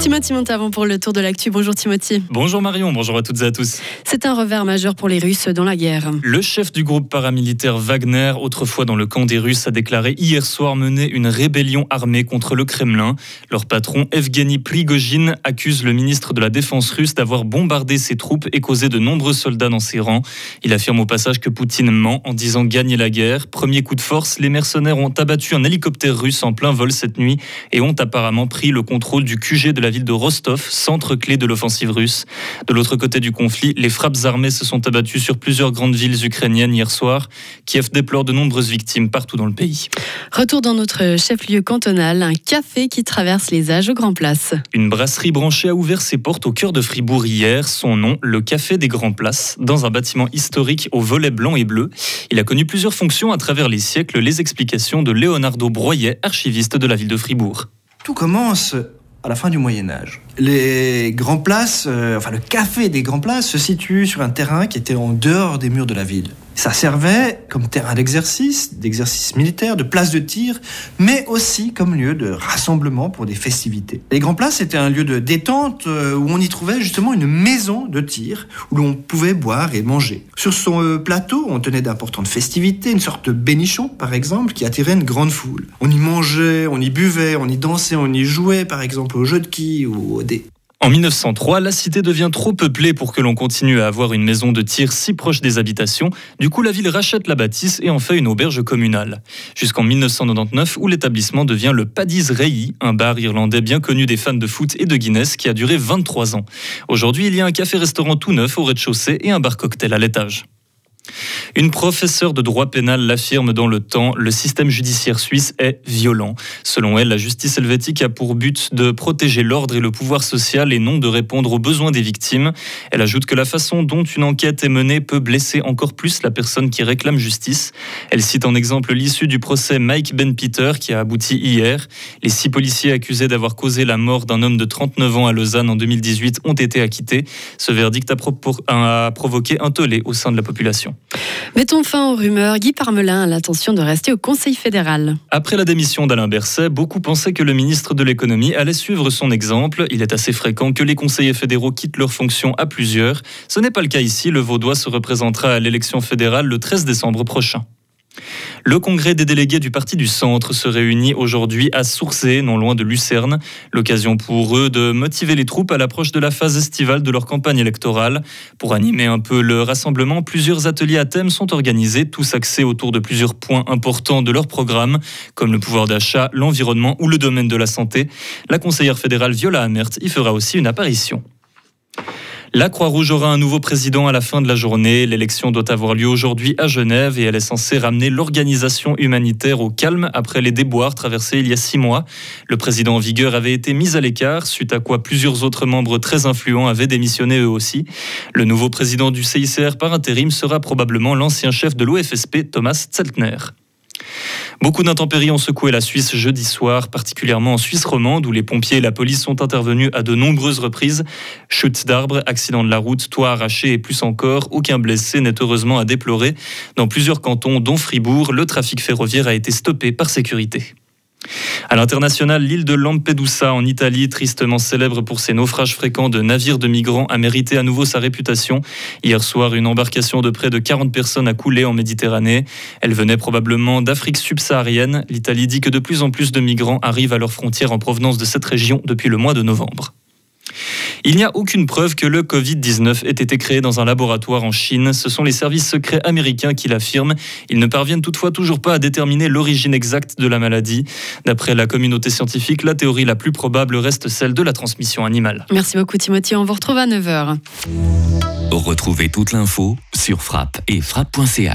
Timothy Montavon pour le tour de l'actu. Bonjour Timothy. Bonjour Marion, bonjour à toutes et à tous. C'est un revers majeur pour les Russes dans la guerre. Le chef du groupe paramilitaire Wagner, autrefois dans le camp des Russes, a déclaré hier soir mener une rébellion armée contre le Kremlin. Leur patron, Evgeny Prigogine, accuse le ministre de la Défense russe d'avoir bombardé ses troupes et causé de nombreux soldats dans ses rangs. Il affirme au passage que Poutine ment en disant gagner la guerre. Premier coup de force, les mercenaires ont abattu un hélicoptère russe en plein vol cette nuit et ont apparemment pris le contrôle du QG de la ville de Rostov, centre clé de l'offensive russe. De l'autre côté du conflit, les frappes armées se sont abattues sur plusieurs grandes villes ukrainiennes hier soir. Kiev déplore de nombreuses victimes partout dans le pays. Retour dans notre chef-lieu cantonal, un café qui traverse les âges aux Grands Places. Une brasserie branchée a ouvert ses portes au cœur de Fribourg hier. Son nom, le Café des Grands Places, dans un bâtiment historique aux volets blancs et bleus. Il a connu plusieurs fonctions à travers les siècles. Les explications de Leonardo Broyet, archiviste de la ville de Fribourg. Tout commence à la fin du Moyen Âge. Les grands places, euh, le café des grands places se situe sur un terrain qui était en dehors des murs de la ville. Ça servait comme terrain d'exercice, d'exercice militaire, de place de tir, mais aussi comme lieu de rassemblement pour des festivités. Les grands places étaient un lieu de détente euh, où on y trouvait justement une maison de tir où l'on pouvait boire et manger. Sur son euh, plateau, on tenait d'importantes festivités, une sorte de bénichon par exemple qui attirait une grande foule. On y mangeait, on y buvait, on y dansait, on y jouait par exemple au jeu de quilles ou au dé. En 1903, la cité devient trop peuplée pour que l'on continue à avoir une maison de tir si proche des habitations. Du coup, la ville rachète la bâtisse et en fait une auberge communale. Jusqu'en 1999, où l'établissement devient le Paddy's Rei, un bar irlandais bien connu des fans de foot et de Guinness qui a duré 23 ans. Aujourd'hui, il y a un café-restaurant tout neuf au rez-de-chaussée et un bar cocktail à l'étage. Une professeure de droit pénal l'affirme dans le temps, le système judiciaire suisse est violent. Selon elle, la justice helvétique a pour but de protéger l'ordre et le pouvoir social et non de répondre aux besoins des victimes. Elle ajoute que la façon dont une enquête est menée peut blesser encore plus la personne qui réclame justice. Elle cite en exemple l'issue du procès Mike Ben Peter qui a abouti hier. Les six policiers accusés d'avoir causé la mort d'un homme de 39 ans à Lausanne en 2018 ont été acquittés. Ce verdict a, provoqué un tollé au sein de la population. Mettons fin aux rumeurs. Guy Parmelin a l'intention de rester au Conseil fédéral. Après la démission d'Alain Berset, beaucoup pensaient que le ministre de l'économie allait suivre son exemple. Il est assez fréquent que les conseillers fédéraux quittent leurs fonctions à plusieurs. Ce n'est pas le cas ici. Le Vaudois se représentera à l'élection fédérale le 13 décembre prochain. Le congrès des délégués du Parti du Centre se réunit aujourd'hui à Sourcé, non loin de Lucerne. L'occasion pour eux de motiver les troupes à l'approche de la phase estivale de leur campagne électorale. Pour animer un peu le rassemblement, plusieurs ateliers à thème sont organisés, tous axés autour de plusieurs points importants de leur programme, comme le pouvoir d'achat, l'environnement ou le domaine de la santé. La conseillère fédérale Viola Amert y fera aussi une apparition. La Croix-Rouge aura un nouveau président à la fin de la journée. L'élection doit avoir lieu aujourd'hui à Genève et elle est censée ramener l'organisation humanitaire au calme après les déboires traversés il y a six mois. Le président en vigueur avait été mis à l'écart, suite à quoi plusieurs autres membres très influents avaient démissionné eux aussi. Le nouveau président du CICR par intérim sera probablement l'ancien chef de l'OFSP, Thomas Zeltner. Beaucoup d'intempéries ont secoué la Suisse jeudi soir, particulièrement en Suisse romande, où les pompiers et la police sont intervenus à de nombreuses reprises. Chutes d'arbres, accidents de la route, toits arrachés et plus encore. Aucun blessé n'est heureusement à déplorer. Dans plusieurs cantons, dont Fribourg, le trafic ferroviaire a été stoppé par sécurité. À l'international, l'île de Lampedusa en Italie, tristement célèbre pour ses naufrages fréquents de navires de migrants, a mérité à nouveau sa réputation. Hier soir, une embarcation de près de 40 personnes a coulé en Méditerranée. Elle venait probablement d'Afrique subsaharienne. L'Italie dit que de plus en plus de migrants arrivent à leurs frontières en provenance de cette région depuis le mois de novembre. Il n'y a aucune preuve que le Covid-19 ait été créé dans un laboratoire en Chine. Ce sont les services secrets américains qui l'affirment. Ils ne parviennent toutefois toujours pas à déterminer l'origine exacte de la maladie. D'après la communauté scientifique, la théorie la plus probable reste celle de la transmission animale. Merci beaucoup Timothy, on vous retrouve à 9h. Retrouvez toute l'info sur frappe et frappe.ch.